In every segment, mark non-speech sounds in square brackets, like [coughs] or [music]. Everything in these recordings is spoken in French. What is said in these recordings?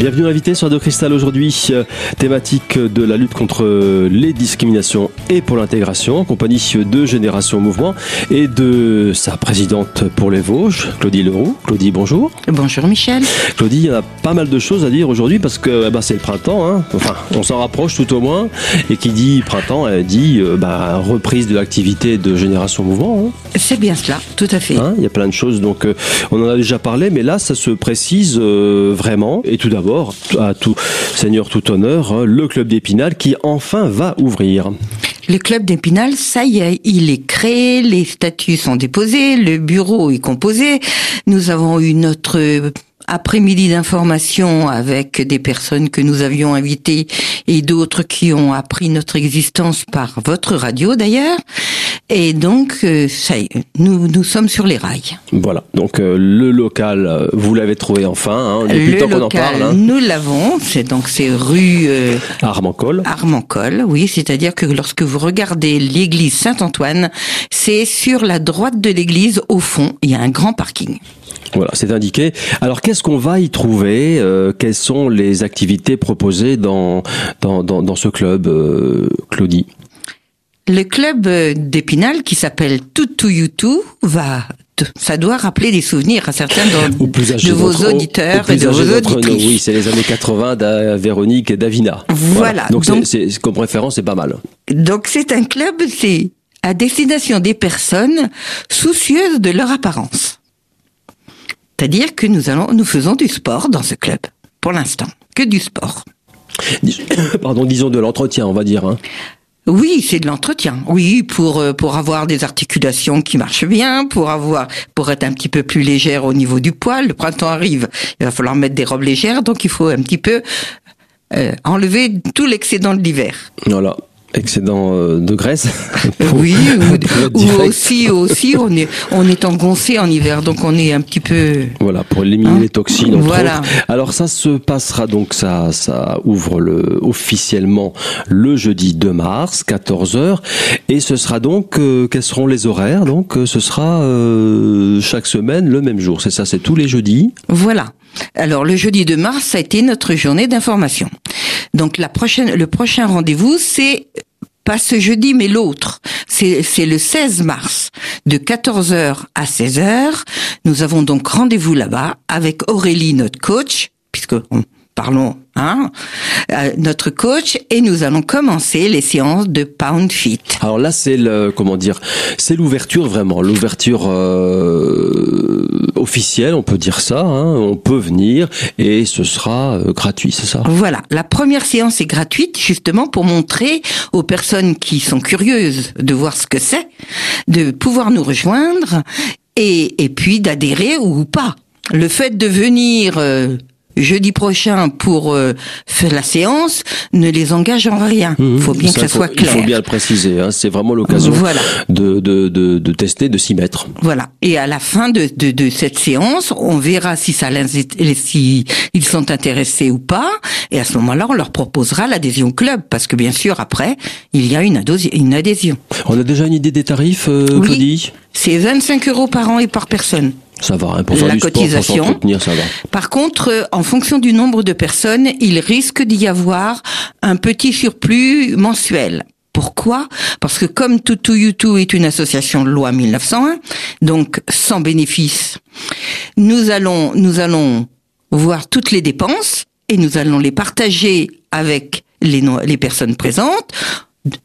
Bienvenue invité sur Radio Cristal aujourd'hui, euh, thématique de la lutte contre les discriminations et pour l'intégration, en compagnie de Génération Mouvement et de sa présidente pour les Vosges, Claudie Leroux. Claudie, bonjour. Bonjour Michel. Claudie, il y a pas mal de choses à dire aujourd'hui parce que bah, c'est le printemps, hein. enfin on s'en rapproche tout au moins, et qui dit printemps, elle dit euh, bah, reprise de l'activité de Génération Mouvement. Hein. C'est bien cela, tout à fait. Hein, il y a plein de choses, donc euh, on en a déjà parlé, mais là ça se précise vraiment. Et tout d'abord, à tout seigneur, tout honneur, hein, le club d'Épinal qui enfin va ouvrir. Le club d'Épinal, ça y est, il est créé, les statuts sont déposés, le bureau est composé. Nous avons eu notre après-midi d'information avec des personnes que nous avions invitées et d'autres qui ont appris notre existence par votre radio d'ailleurs. Et donc, euh, ça y est, nous, nous sommes sur les rails. Voilà, donc euh, le local, euh, vous l'avez trouvé enfin, hein, depuis le temps qu'on en parle. Hein. Nous l'avons, c'est donc c'est rue Armancol. Armancol, oui, c'est-à-dire que lorsque vous regardez l'église Saint-Antoine, c'est sur la droite de l'église, au fond, il y a un grand parking. Voilà, c'est indiqué. Alors, qu'est-ce qu'on va y trouver Quelles sont les activités proposées dans dans, dans, dans ce club, Claudie? Le club d'Épinal qui s'appelle Tutu Yutu va ça doit rappeler des souvenirs à certains de, vos auditeurs et de vos auditrices. oui, c'est les années 80 de Véronique et Davina. Voilà. Donc, c'est, comme référence, c'est pas mal. Donc c'est un club, c'est à destination des personnes soucieuses de leur apparence. C'est-à-dire que nous allons, nous faisons du sport dans ce club, pour l'instant, que du sport. [coughs] Pardon, disons de l'entretien, on va dire. Hein. Oui, c'est de l'entretien. Oui, pour euh, pour avoir des articulations qui marchent bien, pour avoir pour être un petit peu plus légère au niveau du poil. Le printemps arrive, il va falloir mettre des robes légères, donc il faut un petit peu euh, enlever tout l'excédent de l'hiver. Voilà excédent euh, de graisse. [laughs] oui, ou, aussi, aussi, on est, on est engoncé en hiver, donc on est un petit peu. Voilà, pour éliminer hein les toxines. voilà. Alors ça se passera donc, ça, ça ouvre le, officiellement le jeudi 2 mars, 14 h et ce sera donc, euh, quels seront les horaires? Donc, euh, ce sera chaque semaine le même jour. C'est ça, c'est tous les jeudis? Voilà. Alors le jeudi 2 mars, ça a été notre journée d'information. Donc la prochaine, le prochain rendez-vous, c'est pas ce jeudi, mais l'autre. C'est, le 16 mars, de 14h à 16h. Nous avons donc rendez-vous là-bas avec Aurélie, notre coach, puisque parlons, hein, euh, notre coach, et nous allons commencer les séances de Pound Fit. Alors là, c'est le, comment dire, c'est l'ouverture vraiment, l'ouverture euh, officielle, on peut dire ça. Hein, on peut venir et ce sera euh, gratuit, c'est ça? Voilà, la première séance est gratuite justement pour montrer aux personnes qui sont curieuses de voir ce que c'est, de pouvoir nous rejoindre et, et puis d'adhérer ou pas. Le fait de venir jeudi prochain pour euh, faire la séance ne les engage en rien. Il mhm. faut bien que ça, soit clair. Il faut bien le préciser. Hein, c'est vraiment l'occasion voilà. de, de, de, de, tester, de s'y mettre. Voilà. Et à la fin de, de, de cette séance, on verra si ça si ils sont intéressés ou pas. Et à ce moment-là, on leur proposera l'adhésion club, parce que bien sûr après, il y a une, une adhésion. On a déjà une idée des tarifs, euh, Claudie? C'est 25 euros par an et par personne. Ça va, hein, pour la cotisation. ça va. Par contre, euh, en fonction du nombre de personnes, il risque d'y avoir un petit surplus mensuel. Pourquoi? Parce que comme Tutu Yutu est une association de loi 1901, donc sans bénéfice, nous allons nous allons voir toutes les dépenses et nous allons les partager avec les, les personnes présentes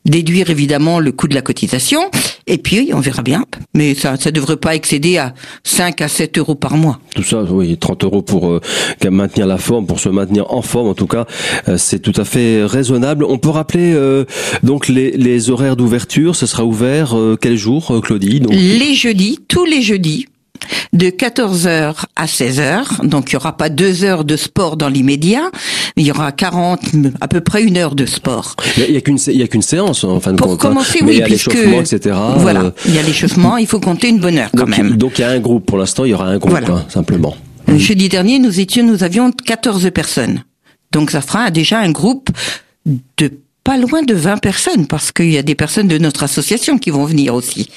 déduire évidemment le coût de la cotisation, et puis on verra bien. Mais ça ça devrait pas excéder à 5 à 7 euros par mois. Tout ça, oui, 30 euros pour euh, maintenir la forme, pour se maintenir en forme en tout cas, euh, c'est tout à fait raisonnable. On peut rappeler euh, donc les, les horaires d'ouverture, ce sera ouvert quel jour, Claudie donc... Les jeudis, tous les jeudis, de 14h à 16h. Donc, il y aura pas deux heures de sport dans l'immédiat, mais il y aura 40, à peu près une heure de sport. Il n'y a, qu'une, séance, en fin de Pour compte. Hein. commencer, oui, il y a l'échauffement, etc. Voilà. Euh. Il y a l'échauffement, il faut compter une bonne heure quand même. Donc, il y a un groupe. Pour l'instant, il y aura un groupe, hein, simplement. Le jeudi dernier, nous étions, nous avions 14 personnes. Donc, ça fera déjà un groupe de pas loin de 20 personnes, parce qu'il y a des personnes de notre association qui vont venir aussi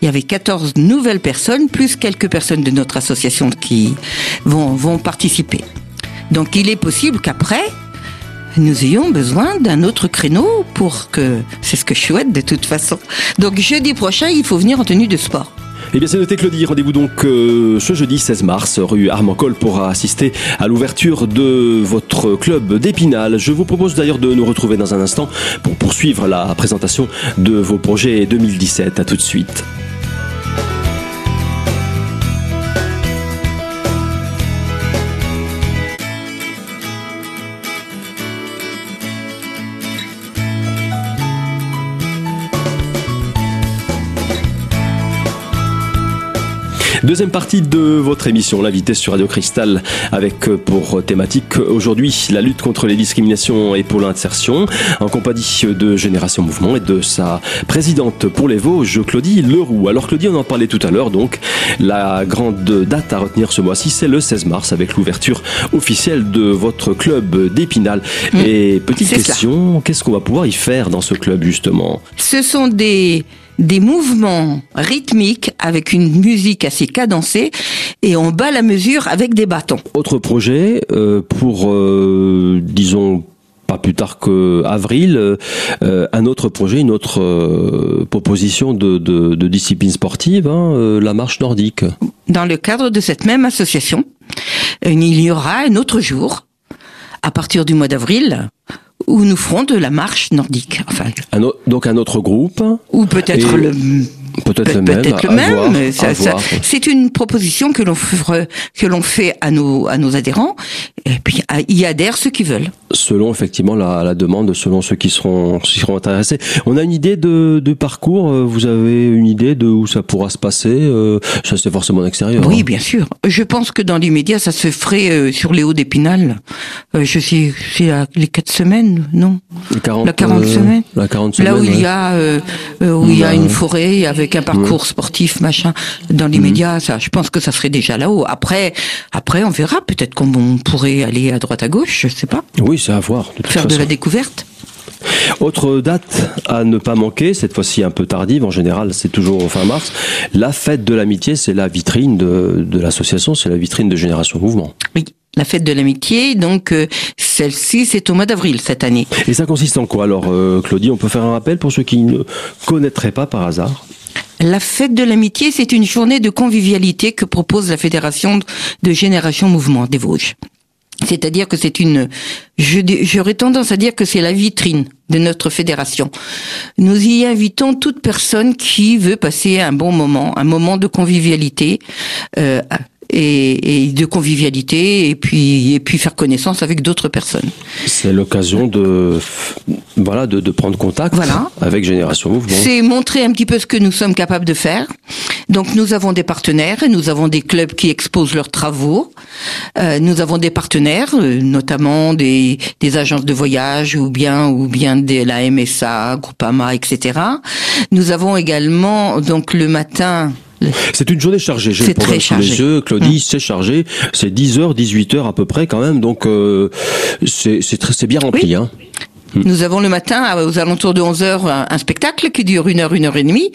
il y avait 14 nouvelles personnes, plus quelques personnes de notre association qui vont, participer. Donc il est possible qu'après, nous ayons besoin d'un autre créneau pour que... C'est ce que je souhaite de toute façon. Donc jeudi prochain, il faut venir en tenue de sport. Eh bien, c'est noté, Claudie. Rendez-vous donc euh, ce jeudi 16 mars, rue Armancol, pour assister à l'ouverture de votre club d'Épinal. Je vous propose d'ailleurs de nous retrouver dans un instant pour poursuivre la présentation de vos projets 2017. À tout de suite. Deuxième partie de votre émission, l'invité sur Radio Cristal, avec euh, pour thématique aujourd'hui la lutte contre les discriminations et pour l'insertion, en compagnie de Génération Mouvement et de sa présidente pour les Vosges, Claudie Leroux. Alors Claudie, on en parlait tout à l'heure, donc la grande date à retenir ce mois-ci, c'est le 16 mars, avec l'ouverture officielle de votre club d'Épinal. Mmh. et petite question, qu'est-ce qu'on va pouvoir y faire dans ce club justement? Ce sont des des mouvements rythmiques avec une musique assez cadencée et on bat la mesure avec des bâtons. Autre projet euh, pour, euh, disons, pas plus tard que avril, euh, un autre projet, une autre proposition de, discipline sportive, hein, la marche nordique. Dans le cadre de cette même association, il y aura un autre jour, à partir du mois d'avril, où nous ferons de la marche nordique. Enfin, donc un autre groupe. Ou peut-être le Peut-être le même. Peut-être le même. c'est une proposition que l'on que l'on fait à nos à nos adhérents. Et puis y adhèrent ceux qui veulent. Selon effectivement la, la demande, selon ceux qui seront qui seront intéressés. On a une idée de, de parcours. Euh, vous avez une idée de où ça pourra se passer euh, Ça c'est forcément extérieur. Oui, hein. bien sûr. Je pense que dans l'immédiat, ça se ferait euh, sur les hauts d'Épinal. je sais, c'est les quatre semaines, non? 40, La 40 semaines. La 40 semaines. Là où il y a où il y a une forêt avec un parcours sportif, machin, dans l'immédiat, mhm. ça, je pense que ça serait déjà là-haut. Après, après, on verra. Peut-être qu'on pourrait aller à droite à gauche, je sais pas. Oui, c'est à voir. Faire de la découverte. Autre date à ne pas manquer, cette fois-ci un peu tardive, en général c'est toujours fin mars, la fête de l'amitié, c'est la vitrine de, de l'association, c'est la vitrine de Génération Mouvement. Oui, la fête de l'amitié, donc euh, celle-ci c'est au mois d'avril cette année. Et ça consiste en quoi alors euh, Claudie? On peut faire un rappel pour ceux qui ne connaîtraient pas par hasard? La fête de l'amitié, c'est une journée de convivialité que propose la Fédération de Génération Mouvement des Vosges. C'est-à-dire que c'est une, j'aurais tendance à dire que c'est la vitrine de notre fédération. Nous y invitons toute personne qui veut passer un bon moment, un moment de convivialité, euh, et, et, de convivialité et puis et puis faire connaissance avec d'autres personnes. C'est l'occasion de voilà de, de, prendre contact voilà. avec Génération Mouvement. C'est montrer un petit peu ce que nous sommes capables de faire. Donc nous avons des partenaires et nous avons des clubs qui exposent leurs travaux. Euh, nous avons des partenaires, euh, notamment des, des agences de voyage ou bien ou bien de la MSA, Groupama, etc. Nous avons également donc le matin c'est une journée chargée. J'ai le programme sous les yeux. Claudie, mmh. c'est chargé. C'est 10h, 18h à peu près quand même. Donc euh, c'est c'est bien rempli. Hein. Nous avons le matin, aux alentours de 11h, un spectacle qui dure une heure, une heure et demie.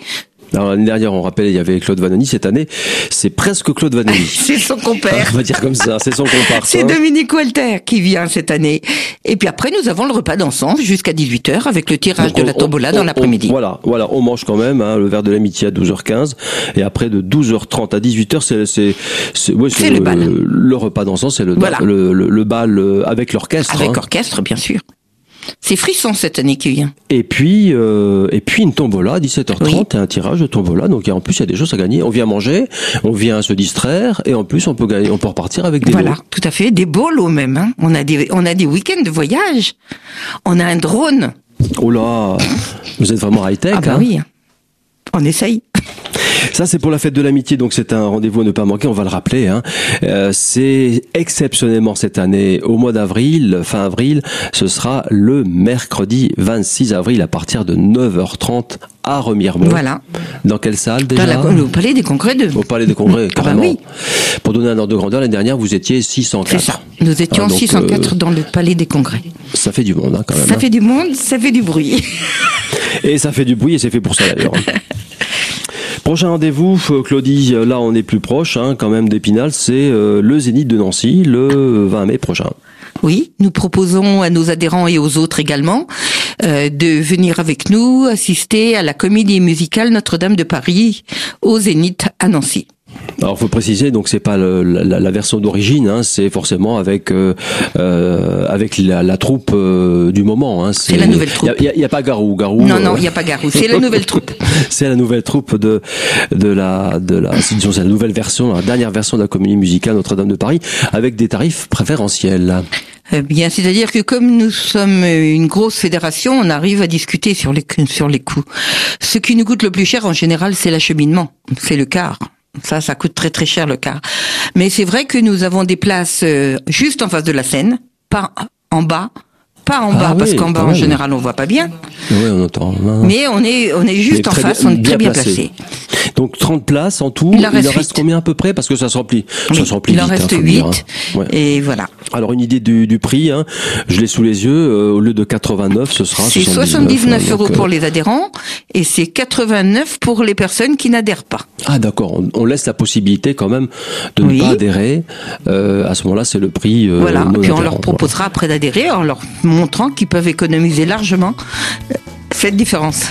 L'année dernière, on rappelle, il y avait Claude Vanoni. Cette année, c'est presque Claude Vanoni. [laughs] c'est son compère. on va dire comme ça, c'est son comparse. C'est Dominique Walter qui vient cette année. Et puis après, nous avons le repas d'ensemble jusqu'à 18h avec le tirage de la tombola dans l'après-midi. Voilà, voilà, on mange quand même hein, le verre de l'amitié à 12h15 et après de 12h30 à 18h, c'est c'est c'est le, le, le, repas d'ensemble, c'est le, le, le, bal euh, avec l'orchestre. Avec hein. orchestre, bien sûr. C'est frisson cette année qui vient. Et puis, euh, et puis une tombola à 17h30 et un tirage de tombola. Donc en plus, il y a des choses à gagner. On vient manger, on vient se distraire et en plus, on peut gagner, on peut repartir avec des Voilà, tout à fait. Des beaux lots même. Hein. On a des, on a des week-ends de voyage. On a un drone. Oh là, vous êtes vraiment high tech. Ah bah hein. oui. On essaye. Ça, c'est pour la fête de l'amitié, donc c'est un rendez-vous à ne pas manquer, on va le rappeler. Hein. Euh, c'est exceptionnellement cette année, au mois d'avril, fin avril, ce sera le mercredi 26 avril à partir de 9h30 à Remiremont. Voilà. Dans quelle salle déjà Dans la, Au Palais des Congrès de... Au Palais des Congrès, ah bah carrément. oui. Pour donner un ordre de grandeur, l'année dernière, vous étiez 604. C'est ça. Nous étions 604 ah, euh, dans le Palais des Congrès. Ça fait du monde, hein, quand même. Ça hein. fait du monde, ça fait du bruit. et ça fait du bruit et c'est fait pour ça d'ailleurs. [laughs] Prochain rendez-vous, euh, Claudie, là on est plus proche hein, quand même d'Épinal, c'est euh, le Zénith de Nancy le 20 mai prochain. Oui, nous proposons à nos adhérents et aux autres également euh, de venir avec nous assister à la comédie musicale Notre-Dame de Paris au Zénith à Nancy. Alors, faut préciser, donc c'est pas le, la, la, version d'origine, hein, c'est forcément avec euh, euh, avec la, la troupe euh, du moment. Hein, c'est la nouvelle troupe. Il y, a pas Garou, Garou. Non, non, il y a pas Garou. C'est la nouvelle troupe. [laughs] c'est la nouvelle troupe de de la de la c'est la nouvelle version, la dernière version de la comédie musicale Notre-Dame de Paris, avec des tarifs préférentiels. Eh bien, c'est-à-dire que comme nous sommes une grosse fédération, on arrive à discuter sur les sur les coûts. Ce qui nous coûte le plus cher en général, c'est l'acheminement, c'est le quart. Ça, ça coûte très très cher le car. Mais c'est vrai que nous avons des places euh, juste en face de la scène, pas en bas, pas en bas, ah parce qu'en bas, en général, on voit pas bien. Oui, on entend. Mais on est, on est juste en face, on est très bien placé. Donc 30 places en tout. Il en reste, combien à peu près? Parce que ça se remplit. ça se remplit il en reste 8. Hein, Et voilà. Alors une idée du, du prix, hein. je l'ai sous les yeux. Euh, au lieu de 89, ce sera C'est 79, euros pour euh, les adhérents et c'est 89 pour les personnes qui n'adhèrent pas. Ah d'accord. On, laisse la possibilité quand même de ne pas adhérer. Euh, à ce moment-là, c'est le prix. Euh, voilà. Puis on leur proposera après d'adhérer en leur montrant qu'ils peuvent économiser largement cette différence.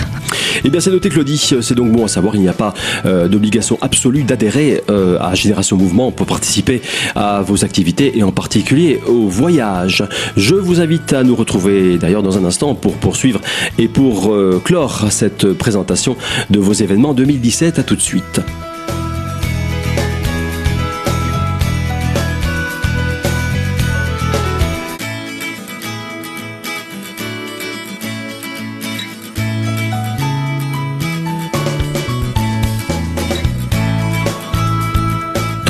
Eh bien, c'est noté, Claudie. C'est donc bon à savoir. Il n'y a pas euh, d'obligation absolue d'adhérer euh, à Génération Mouvement pour participer à vos activités et en particulier au voyage. Je vous invite à nous retrouver d'ailleurs dans un instant pour poursuivre et pour euh, clore cette présentation de vos événements 2017. À tout de suite.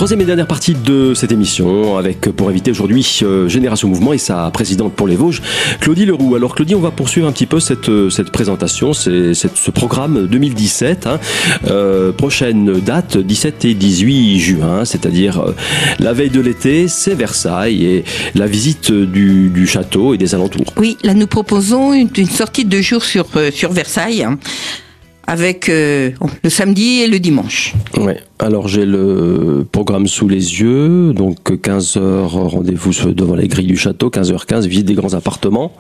Troisième et dernière partie de cette émission avec pour inviter aujourd'hui euh, Génération Mouvement et sa présidente pour les Vosges, Claudie Leroux. Alors Claudie, on va poursuivre un petit peu cette, euh, cette présentation, c'est ce programme 2017. Hein. Euh, prochaine date, 17 et 18 juin, c'est-à-dire la veille de l'été, c'est Versailles et la visite du, château et des alentours. Oui, là nous proposons une, sortie de jours sur, sur Versailles. Avec euh, le samedi et le dimanche. Ouais. Alors j'ai le programme sous les yeux, donc 15h rendez-vous devant les grilles du château, 15h15 visite des grands appartements.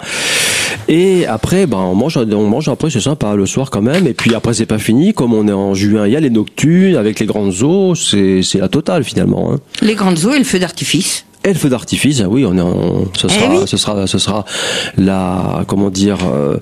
Et après, ben on mange, on mange après, c'est sympa le soir quand même. Et puis après c'est pas fini, comme on est en juin, il y a les nocturnes avec les grandes eaux, c'est c'est la totale finalement. Hein. Les grandes eaux et le feu d'artifice. Et le feu d'artifice, ah oui, on est en, ce, eh sera, ce sera, ce sera la, comment dire, euh,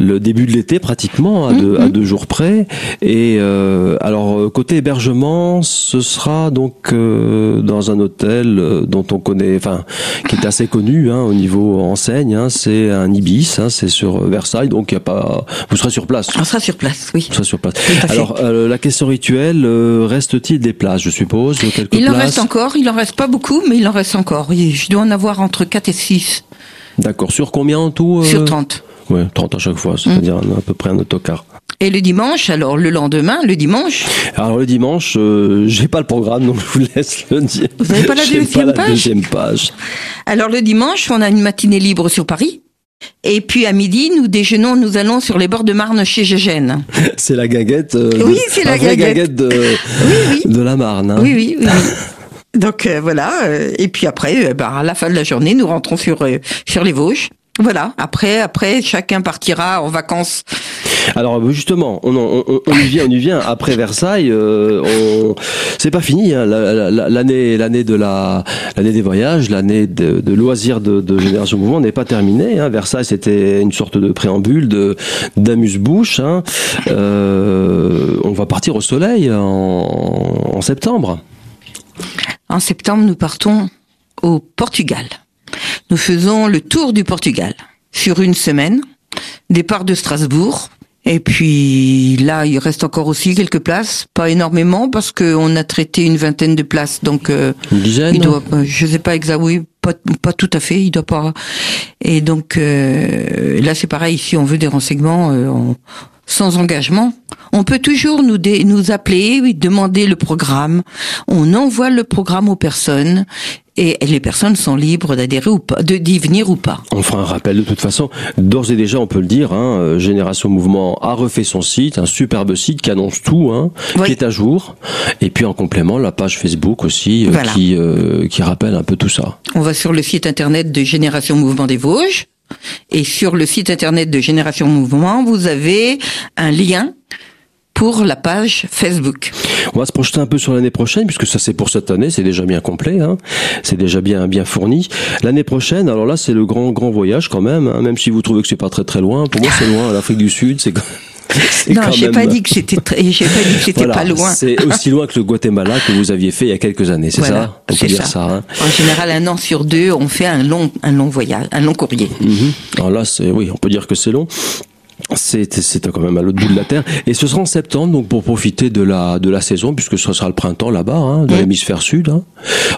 le début de l'été pratiquement à, deux, à mhm. deux jours près. Et euh, alors euh, côté hébergement, ce sera donc dans un hôtel dont on connaît, enfin, qui est assez connu hein, au niveau enseigne. Hein, c'est un ibis, hein, c'est sur Versailles, donc il y a pas, vous serez sur place. On sera sur place, oui. On sera sur place. Alors la question rituelle, reste-t-il des places, je suppose, quelques Il en reste encore, il en reste pas beaucoup, mais il en reste encore encore. Je dois en avoir entre 4 et 6. D'accord. Sur combien en tout euh Sur 30. Oui, 30 à chaque fois, c'est-à-dire mm. à peu près un autocar. Et le dimanche, alors le lendemain, le dimanche Alors le dimanche, euh, j'ai pas le programme, donc je vous laisse le dire. Vous n'avez pas, la deuxième, page deuxième page Alors le dimanche, on a une matinée libre sur Paris. Et puis à midi, nous déjeunons, nous allons sur les bords de Marne chez Gégène. [laughs] C'est la gaguette. Euh, oui, c'est la gaguette. de, de la Marne. Hein. Oui, oui, oui. [laughs] Donc euh, voilà, euh, et puis après, euh, bah, à la fin de la journée, nous rentrons sur sur les Vosges. Voilà. Après, après, chacun partira en vacances. Alors justement, on, on, on, y vient, on y vient. Après Versailles, euh, c'est pas fini. Hein. L'année, l'année de la, l'année des voyages, l'année de, de, loisirs de, de Génération Mouvement n'est pas terminée. Hein. Versailles, c'était une sorte de préambule, de d'amuse-bouche. Hein. Euh, on va partir au soleil en, en septembre. En septembre, nous partons au Portugal. Nous faisons le tour du Portugal sur une semaine, départ de Strasbourg. Et puis là, il reste encore aussi quelques places, pas énormément parce qu'on a traité une vingtaine de places, donc euh, une dizaine. Il doit, je sais pas exactement, oui, pas, pas tout à fait, il doit pas. Et donc euh, là, c'est pareil. Si on veut des renseignements, euh, on, sans engagement. On peut toujours nous, nous appeler, demander le programme. On envoie le programme aux personnes et les personnes sont libres d'adhérer ou pas, de d'y venir ou pas. On fera un rappel de toute façon. D'ores et déjà, on peut le dire, hein, euh, Génération Mouvement a refait son site, un superbe site qui annonce tout, hein, qui est à jour. Et puis en complément, la page Facebook aussi, euh, qui, euh, qui rappelle un peu tout ça. On va sur le site internet de Génération Mouvement des Vosges. Et sur le site internet de Génération Mouvement, vous avez un lien pour la page Facebook. On va se projeter un peu sur l'année prochaine, puisque ça c'est pour cette année, c'est déjà bien complet, hein. c'est déjà bien bien fourni. L'année prochaine, alors là c'est le grand grand voyage quand même, hein. même si vous trouvez que c'est pas très très loin. Pour moi c'est loin, l'Afrique du Sud, c'est non, j'ai pas dit que c'était j'ai pas dit que c'était pas loin. C'est aussi loin que le Guatemala que vous aviez fait il y a quelques années, c'est ça? On peut dire ça. hein en général, un an sur deux, on fait un long un long voyage, un long courrier. Mhm. Alors là, c'est oui, on peut dire que c'est long. C'est quand même à l'autre bout de la terre. Et ce sera en septembre, donc pour profiter de la de la saison, puisque ce sera le printemps là-bas, hein, dans l'hémisphère sud. Hein.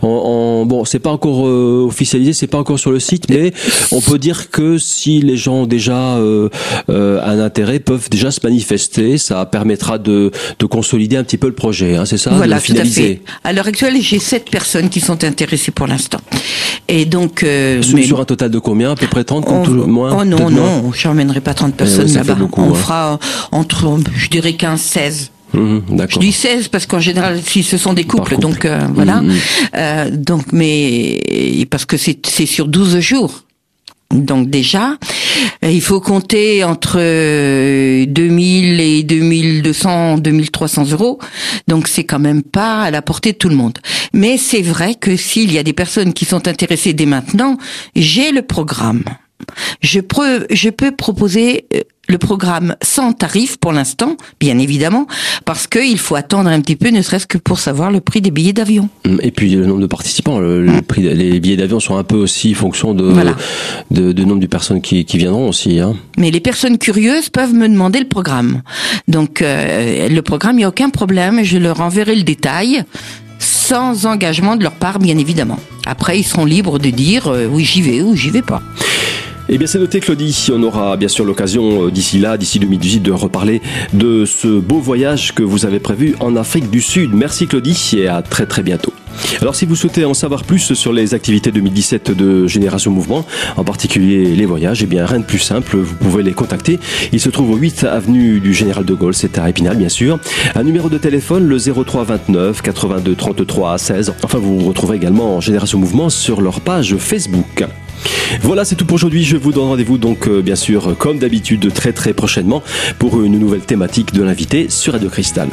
En, en, bon, c'est pas encore euh, officialisé, c'est pas encore sur le site, mais on peut dire que si les gens ont déjà euh, euh, un intérêt, peuvent déjà se manifester. Ça permettra de, de consolider un petit peu le projet. Hein, c'est ça, voilà, de finaliser. Tout à, fait. à l'heure actuelle, j'ai sept personnes qui sont intéressées pour l'instant. Et donc euh, sur, mais, sur, un total de combien À peu près 30 on, tout, moins Oh non, non, je n'emmènerai pas 30 personnes là-bas. On hein. fera entre, je dirais 15-16. Mmh, je dis 16 parce qu'en général, si ce sont des couples, couple. donc euh, voilà. Mmh, mmh. Euh, donc, mais parce que c'est sur 12 jours. Donc déjà, il faut compter entre 2000 et 2200, 2300 euros. Donc c'est quand même pas à la portée de tout le monde. Mais c'est vrai que s'il y a des personnes qui sont intéressées dès maintenant, j'ai le programme. Je peux, je peux proposer euh, le programme sans tarif pour l'instant, bien évidemment, parce qu'il faut attendre un petit peu, ne serait-ce que pour savoir le prix des billets d'avion. Et puis le nombre de participants, le, prix, les billets d'avion sont un peu aussi fonction de, de, de, nombre de personnes qui, qui viendront aussi. Hein. Mais les personnes curieuses peuvent me demander le programme. Donc euh, le programme, il n'y a aucun problème, je leur enverrai le détail sans engagement de leur part, bien évidemment. Après, ils seront libres de dire euh, oui, j'y vais ou j'y vais pas. Eh bien, c'est noté, Claudie. On aura bien sûr l'occasion euh, d'ici là, d'ici 2018, de reparler de ce beau voyage que vous avez prévu en Afrique du Sud. Merci, Claudie, et à très très bientôt. Alors si vous souhaitez en savoir plus sur les activités 2017 de Génération Mouvement, en particulier les voyages, eh bien rien de plus simple, vous pouvez les contacter. Ils se trouvent au 8 avenue du Général de Gaulle, c'est à Épinal bien sûr. Un numéro de téléphone, le 03 29 82 33 16. Enfin vous retrouverez également Génération Mouvement sur leur page Facebook. Voilà, c'est tout pour aujourd'hui. Je vous donne rendez-vous donc euh, bien sûr comme d'habitude très très prochainement pour une nouvelle thématique de l'invité sur Radio Cristal.